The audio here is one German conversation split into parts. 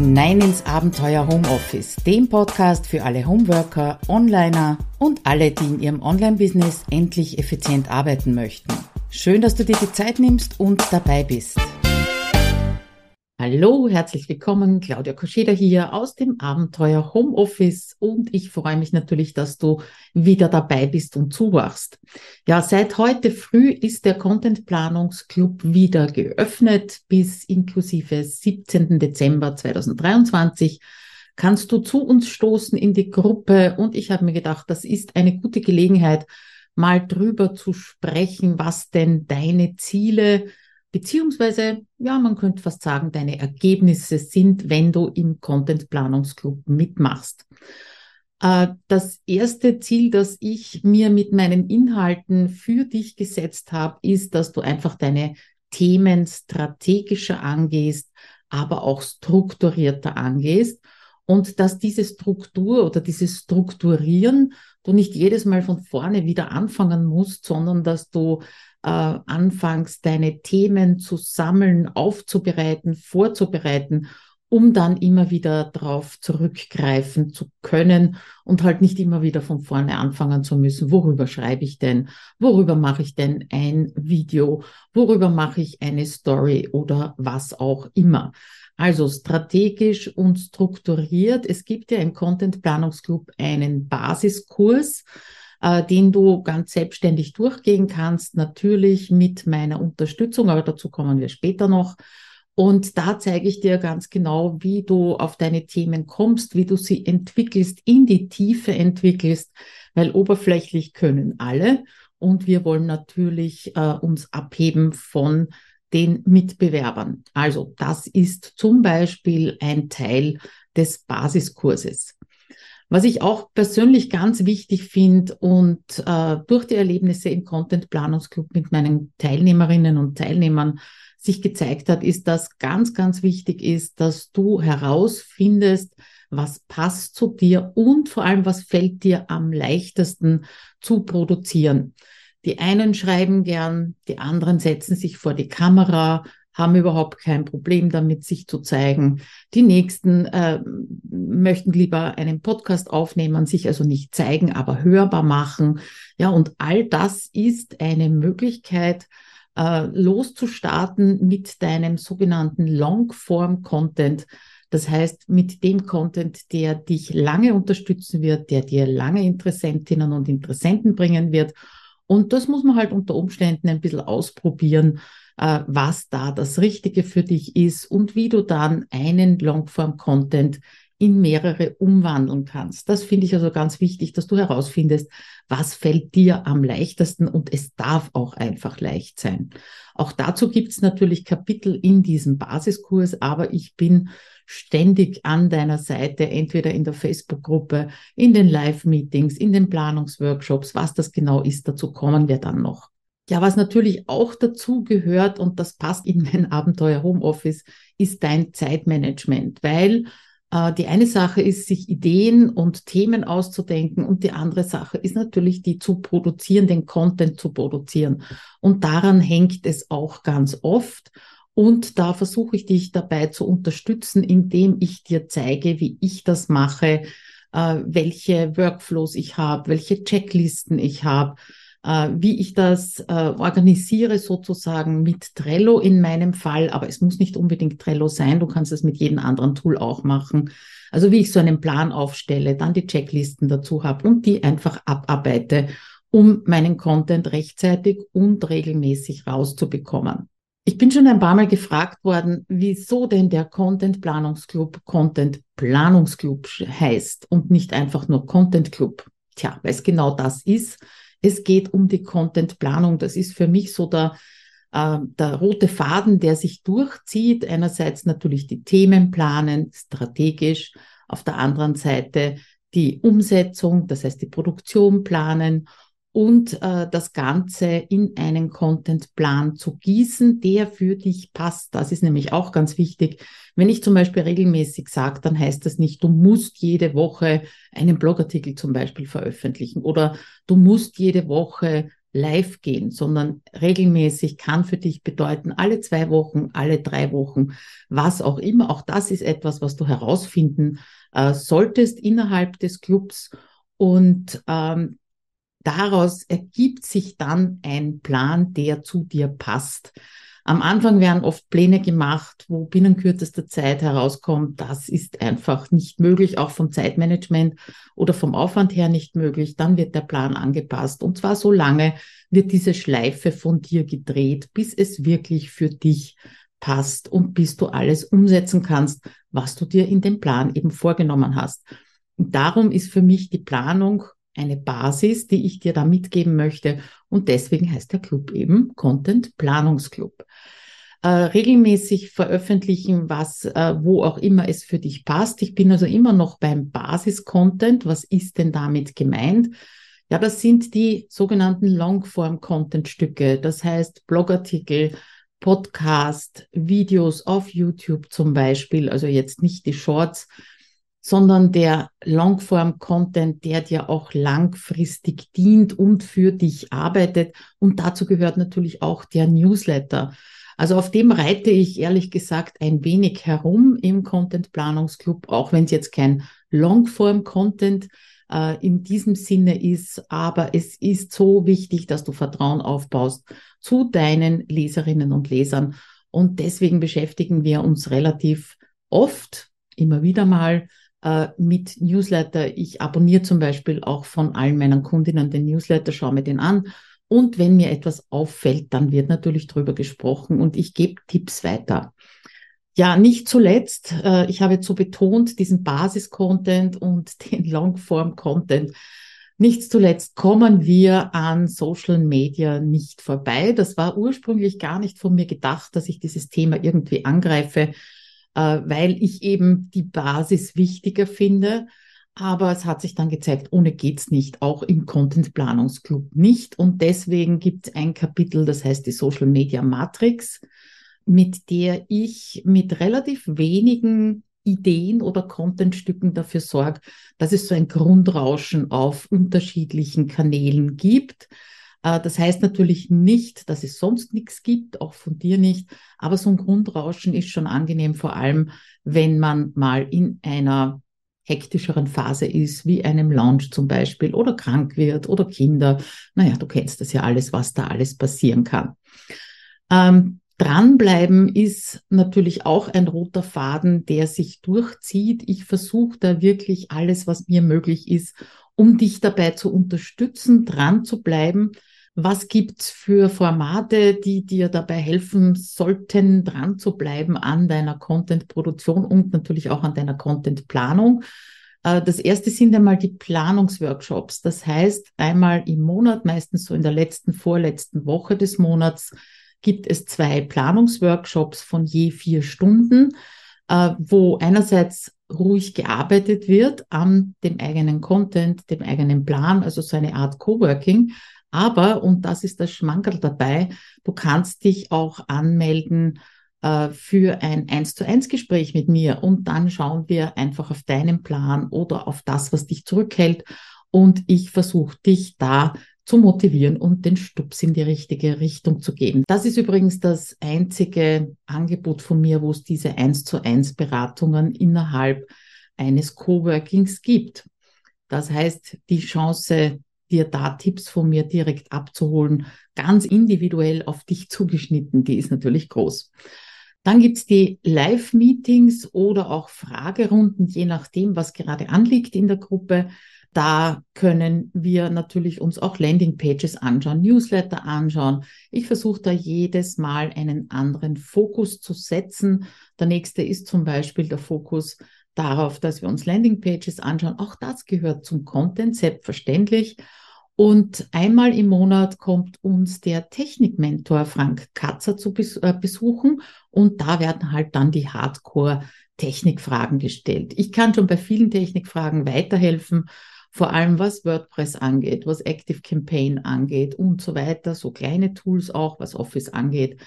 hinein ins Abenteuer Homeoffice, dem Podcast für alle Homeworker, Onliner und alle, die in ihrem Online-Business endlich effizient arbeiten möchten. Schön, dass du dir die Zeit nimmst und dabei bist. Hallo, herzlich willkommen. Claudia Koscheda hier aus dem Abenteuer Homeoffice und ich freue mich natürlich, dass du wieder dabei bist und zuhörst. Ja, seit heute früh ist der Content Planungsclub wieder geöffnet bis inklusive 17. Dezember 2023 kannst du zu uns stoßen in die Gruppe und ich habe mir gedacht, das ist eine gute Gelegenheit, mal drüber zu sprechen, was denn deine Ziele beziehungsweise, ja, man könnte fast sagen, deine Ergebnisse sind, wenn du im Content Planungsclub mitmachst. Äh, das erste Ziel, das ich mir mit meinen Inhalten für dich gesetzt habe, ist, dass du einfach deine Themen strategischer angehst, aber auch strukturierter angehst und dass diese Struktur oder dieses Strukturieren du nicht jedes Mal von vorne wieder anfangen musst, sondern dass du äh, anfängst, deine Themen zu sammeln, aufzubereiten, vorzubereiten, um dann immer wieder darauf zurückgreifen zu können und halt nicht immer wieder von vorne anfangen zu müssen. Worüber schreibe ich denn? Worüber mache ich denn ein Video? Worüber mache ich eine Story oder was auch immer? Also strategisch und strukturiert. Es gibt ja im Content Planungsclub einen Basiskurs, äh, den du ganz selbstständig durchgehen kannst, natürlich mit meiner Unterstützung, aber dazu kommen wir später noch. Und da zeige ich dir ganz genau, wie du auf deine Themen kommst, wie du sie entwickelst, in die Tiefe entwickelst, weil oberflächlich können alle. Und wir wollen natürlich äh, uns abheben von den Mitbewerbern. Also das ist zum Beispiel ein Teil des Basiskurses. Was ich auch persönlich ganz wichtig finde und äh, durch die Erlebnisse im Content Planungsclub mit meinen Teilnehmerinnen und Teilnehmern sich gezeigt hat, ist, dass ganz, ganz wichtig ist, dass du herausfindest, was passt zu dir und vor allem, was fällt dir am leichtesten zu produzieren. Die einen schreiben gern, die anderen setzen sich vor die Kamera, haben überhaupt kein Problem damit, sich zu zeigen. Die nächsten äh, möchten lieber einen Podcast aufnehmen, sich also nicht zeigen, aber hörbar machen. Ja, und all das ist eine Möglichkeit, äh, loszustarten mit deinem sogenannten Longform-Content. Das heißt, mit dem Content, der dich lange unterstützen wird, der dir lange Interessentinnen und Interessenten bringen wird. Und das muss man halt unter Umständen ein bisschen ausprobieren äh, was da das Richtige für dich ist und wie du dann einen Longform-Content in mehrere umwandeln kannst. Das finde ich also ganz wichtig, dass du herausfindest, was fällt dir am leichtesten und es darf auch einfach leicht sein. Auch dazu gibt es natürlich Kapitel in diesem Basiskurs, aber ich bin ständig an deiner Seite, entweder in der Facebook-Gruppe, in den Live-Meetings, in den Planungsworkshops. Was das genau ist, dazu kommen wir dann noch. Ja, was natürlich auch dazu gehört und das passt in mein Abenteuer Homeoffice, ist dein Zeitmanagement, weil äh, die eine Sache ist, sich Ideen und Themen auszudenken und die andere Sache ist natürlich, die zu produzieren, den Content zu produzieren. Und daran hängt es auch ganz oft. Und da versuche ich dich dabei zu unterstützen, indem ich dir zeige, wie ich das mache, äh, welche Workflows ich habe, welche Checklisten ich habe, wie ich das äh, organisiere sozusagen mit Trello in meinem Fall, aber es muss nicht unbedingt Trello sein, du kannst es mit jedem anderen Tool auch machen. Also wie ich so einen Plan aufstelle, dann die Checklisten dazu habe und die einfach abarbeite, um meinen Content rechtzeitig und regelmäßig rauszubekommen. Ich bin schon ein paar Mal gefragt worden, wieso denn der Content Planungsclub Content Planungsclub heißt und nicht einfach nur Content Club. Tja, weil es genau das ist. Es geht um die Contentplanung. Das ist für mich so der, äh, der rote Faden, der sich durchzieht. Einerseits natürlich die Themen planen, strategisch. Auf der anderen Seite die Umsetzung, das heißt die Produktion planen und äh, das Ganze in einen Contentplan zu gießen, der für dich passt. Das ist nämlich auch ganz wichtig. Wenn ich zum Beispiel regelmäßig sage, dann heißt das nicht, du musst jede Woche einen Blogartikel zum Beispiel veröffentlichen oder du musst jede Woche live gehen, sondern regelmäßig kann für dich bedeuten, alle zwei Wochen, alle drei Wochen, was auch immer. Auch das ist etwas, was du herausfinden äh, solltest innerhalb des Clubs. Und ähm, daraus ergibt sich dann ein Plan, der zu dir passt. Am Anfang werden oft Pläne gemacht, wo binnen kürzester Zeit herauskommt, das ist einfach nicht möglich, auch vom Zeitmanagement oder vom Aufwand her nicht möglich. Dann wird der Plan angepasst. Und zwar so lange wird diese Schleife von dir gedreht, bis es wirklich für dich passt und bis du alles umsetzen kannst, was du dir in dem Plan eben vorgenommen hast. Und darum ist für mich die Planung eine Basis, die ich dir da mitgeben möchte. Und deswegen heißt der Club eben Content Planungsclub. Äh, regelmäßig veröffentlichen, was, äh, wo auch immer es für dich passt. Ich bin also immer noch beim Basis-Content. Was ist denn damit gemeint? Ja, das sind die sogenannten Longform-Content-Stücke. Das heißt Blogartikel, Podcast, Videos auf YouTube zum Beispiel, also jetzt nicht die Shorts, sondern der Longform-Content, der dir auch langfristig dient und für dich arbeitet. Und dazu gehört natürlich auch der Newsletter. Also auf dem reite ich ehrlich gesagt ein wenig herum im Content Planungsclub, auch wenn es jetzt kein Longform-Content äh, in diesem Sinne ist. Aber es ist so wichtig, dass du Vertrauen aufbaust zu deinen Leserinnen und Lesern. Und deswegen beschäftigen wir uns relativ oft, immer wieder mal äh, mit Newsletter. Ich abonniere zum Beispiel auch von allen meinen Kundinnen den Newsletter, schaue mir den an. Und wenn mir etwas auffällt, dann wird natürlich drüber gesprochen und ich gebe Tipps weiter. Ja, nicht zuletzt, äh, ich habe jetzt so betont, diesen Basis-Content und den Longform-Content. Nicht zuletzt kommen wir an Social Media nicht vorbei. Das war ursprünglich gar nicht von mir gedacht, dass ich dieses Thema irgendwie angreife äh, weil ich eben die Basis wichtiger finde. Aber es hat sich dann gezeigt, ohne geht's nicht, auch im Content Planungsclub nicht. Und deswegen gibt es ein Kapitel, das heißt die Social Media Matrix, mit der ich mit relativ wenigen Ideen oder Contentstücken dafür sorge, dass es so ein Grundrauschen auf unterschiedlichen Kanälen gibt. Äh, das heißt natürlich nicht, dass es sonst nichts gibt, auch von dir nicht, aber so ein Grundrauschen ist schon angenehm, vor allem wenn man mal in einer hektischeren Phase ist, wie einem Launch zum Beispiel, oder krank wird oder Kinder. Naja, du kennst das ja alles, was da alles passieren kann. Ähm, Dranbleiben ist natürlich auch ein roter Faden, der sich durchzieht. Ich versuche da wirklich alles, was mir möglich ist, um dich dabei zu unterstützen, dran zu bleiben, was gibt's für Formate, die dir dabei helfen sollten, dran zu bleiben an deiner Content-Produktion und natürlich auch an deiner Content-Planung? Äh, das erste sind einmal die Planungsworkshops. Das heißt, einmal im Monat, meistens so in der letzten, vorletzten Woche des Monats, gibt es zwei Planungsworkshops von je vier Stunden, äh, wo einerseits ruhig gearbeitet wird an dem eigenen Content, dem eigenen Plan, also so eine Art Coworking, aber, und das ist das Schmankerl dabei, du kannst dich auch anmelden äh, für ein eins zu eins Gespräch mit mir und dann schauen wir einfach auf deinen Plan oder auf das, was dich zurückhält und ich versuche dich da zu motivieren und den Stups in die richtige Richtung zu geben. Das ist übrigens das einzige Angebot von mir, wo es diese eins zu eins Beratungen innerhalb eines Coworkings gibt. Das heißt, die Chance, dir da Tipps von mir direkt abzuholen, ganz individuell auf dich zugeschnitten, die ist natürlich groß. Dann gibt's die Live-Meetings oder auch Fragerunden, je nachdem, was gerade anliegt in der Gruppe. Da können wir natürlich uns auch Landingpages anschauen, Newsletter anschauen. Ich versuche da jedes Mal einen anderen Fokus zu setzen. Der nächste ist zum Beispiel der Fokus darauf, dass wir uns Landingpages anschauen. Auch das gehört zum Content, selbstverständlich. Und einmal im Monat kommt uns der Technikmentor Frank Katzer zu äh, besuchen und da werden halt dann die Hardcore-Technikfragen gestellt. Ich kann schon bei vielen Technikfragen weiterhelfen, vor allem was WordPress angeht, was Active Campaign angeht und so weiter, so kleine Tools auch, was Office angeht.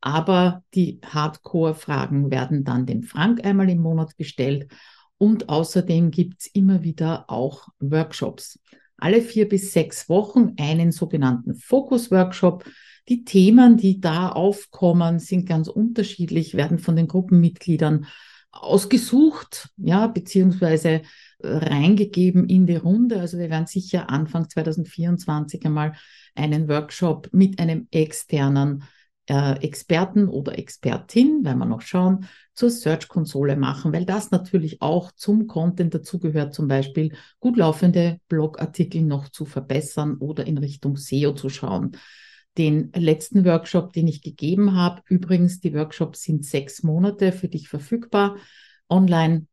Aber die Hardcore-Fragen werden dann dem Frank einmal im Monat gestellt und außerdem gibt's immer wieder auch Workshops. alle vier bis sechs Wochen einen sogenannten Fokus-Workshop. Die Themen, die da aufkommen, sind ganz unterschiedlich, werden von den Gruppenmitgliedern ausgesucht, ja, beziehungsweise äh, reingegeben in die Runde. Also wir werden sicher Anfang 2024 einmal einen Workshop mit einem externen äh, Experten oder Expertin, weil wir noch schauen, zur Search-Konsole machen, weil das natürlich auch zum Content dazugehört, zum Beispiel gut laufende Blogartikel noch zu verbessern oder in Richtung SEO zu schauen. Den letzten Workshop, den ich gegeben habe, übrigens, die Workshops sind sechs Monate für dich verfügbar online.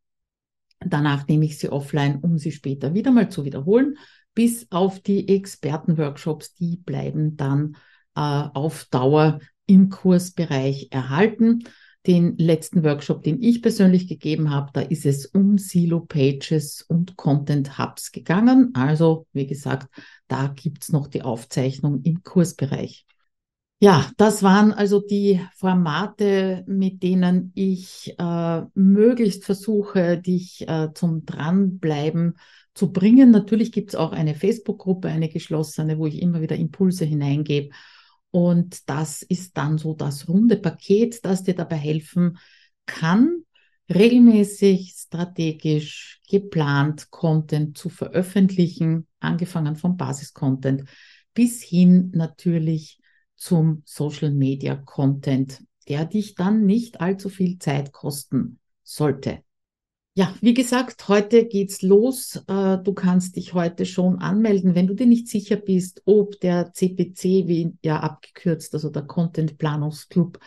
Danach nehme ich sie offline, um sie später wieder mal zu wiederholen. Bis auf die Expertenworkshops, die bleiben dann äh, auf Dauer im Kursbereich erhalten. Den letzten Workshop, den ich persönlich gegeben habe, da ist es um Silo Pages und Content Hubs gegangen. Also, wie gesagt, da gibt's noch die Aufzeichnung im Kursbereich. Ja, das waren also die Formate, mit denen ich äh, möglichst versuche, dich äh, zum Dranbleiben zu bringen. Natürlich gibt's auch eine Facebook-Gruppe, eine geschlossene, wo ich immer wieder Impulse hineingebe. Und das ist dann so das runde Paket, das dir dabei helfen kann, regelmäßig, strategisch, geplant Content zu veröffentlichen, angefangen vom Basis-Content bis hin natürlich zum Social Media Content, der dich dann nicht allzu viel Zeit kosten sollte. Ja, wie gesagt, heute geht's los. Äh, du kannst dich heute schon anmelden, wenn du dir nicht sicher bist, ob der CPC, wie ja abgekürzt, also der Content Planungsclub,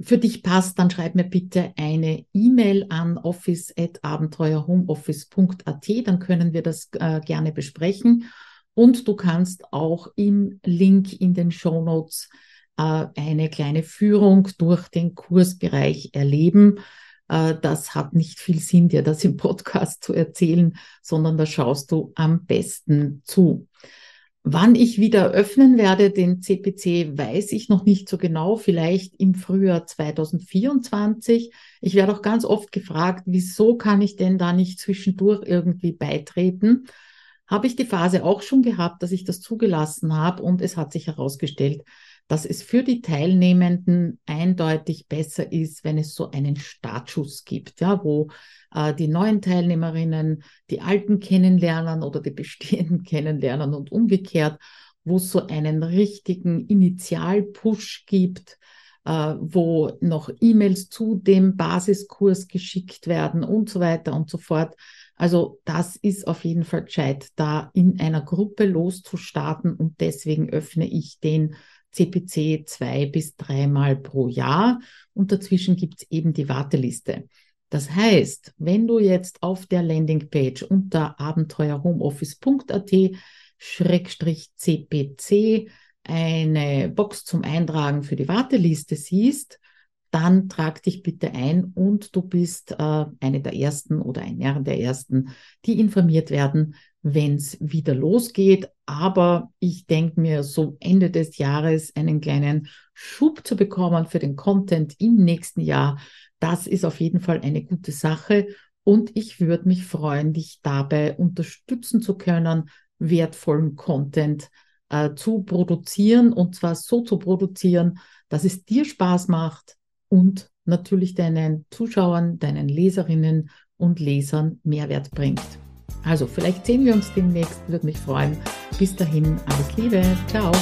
für dich passt, dann schreib mir bitte eine E-Mail an office@abenteuerhomeoffice.at, dann können wir das äh, gerne besprechen. Und du kannst auch im Link in den Show Notes äh, eine kleine Führung durch den Kursbereich erleben. Äh, das hat nicht viel Sinn, dir das im Podcast zu erzählen, sondern da schaust du am besten zu. Wann ich wieder öffnen werde, den CPC, weiß ich noch nicht so genau, vielleicht im Frühjahr 2024. Ich werde auch ganz oft gefragt, wieso kann ich denn da nicht zwischendurch irgendwie beitreten? Habe ich die Phase auch schon gehabt, dass ich das zugelassen habe und es hat sich herausgestellt, dass es für die Teilnehmenden eindeutig besser ist, wenn es so einen Startschuss gibt, ja, wo äh, die neuen Teilnehmerinnen die alten kennenlernen oder die bestehenden kennenlernen und umgekehrt, wo es so einen richtigen Initialpush gibt, äh, wo noch E-Mails zu dem Basiskurs geschickt werden und so weiter und so fort. Also das ist auf jeden Fall gescheit, da in einer Gruppe loszustarten und deswegen öffne ich den CPC zwei bis dreimal pro Jahr und dazwischen gibt es eben die Warteliste. Das heißt, wenn du jetzt auf der Landingpage unter abenteuerhomeoffice.at Schrägstrich CPC eine Box zum Eintragen für die Warteliste siehst, dann trag dich bitte ein und du bist äh, eine der ersten oder einer der ersten, die informiert werden, wenn es wieder losgeht. Aber ich denke mir, so Ende des Jahres einen kleinen Schub zu bekommen für den Content im nächsten Jahr, das ist auf jeden Fall eine gute Sache. Und ich würde mich freuen, dich dabei unterstützen zu können, wertvollen Content äh, zu produzieren und zwar so zu produzieren, dass es dir Spaß macht und natürlich deinen Zuschauern, deinen Leserinnen und Lesern Mehrwert bringt. Also vielleicht sehen wir uns demnächst, würde mich freuen. Bis dahin, alles Liebe, ciao.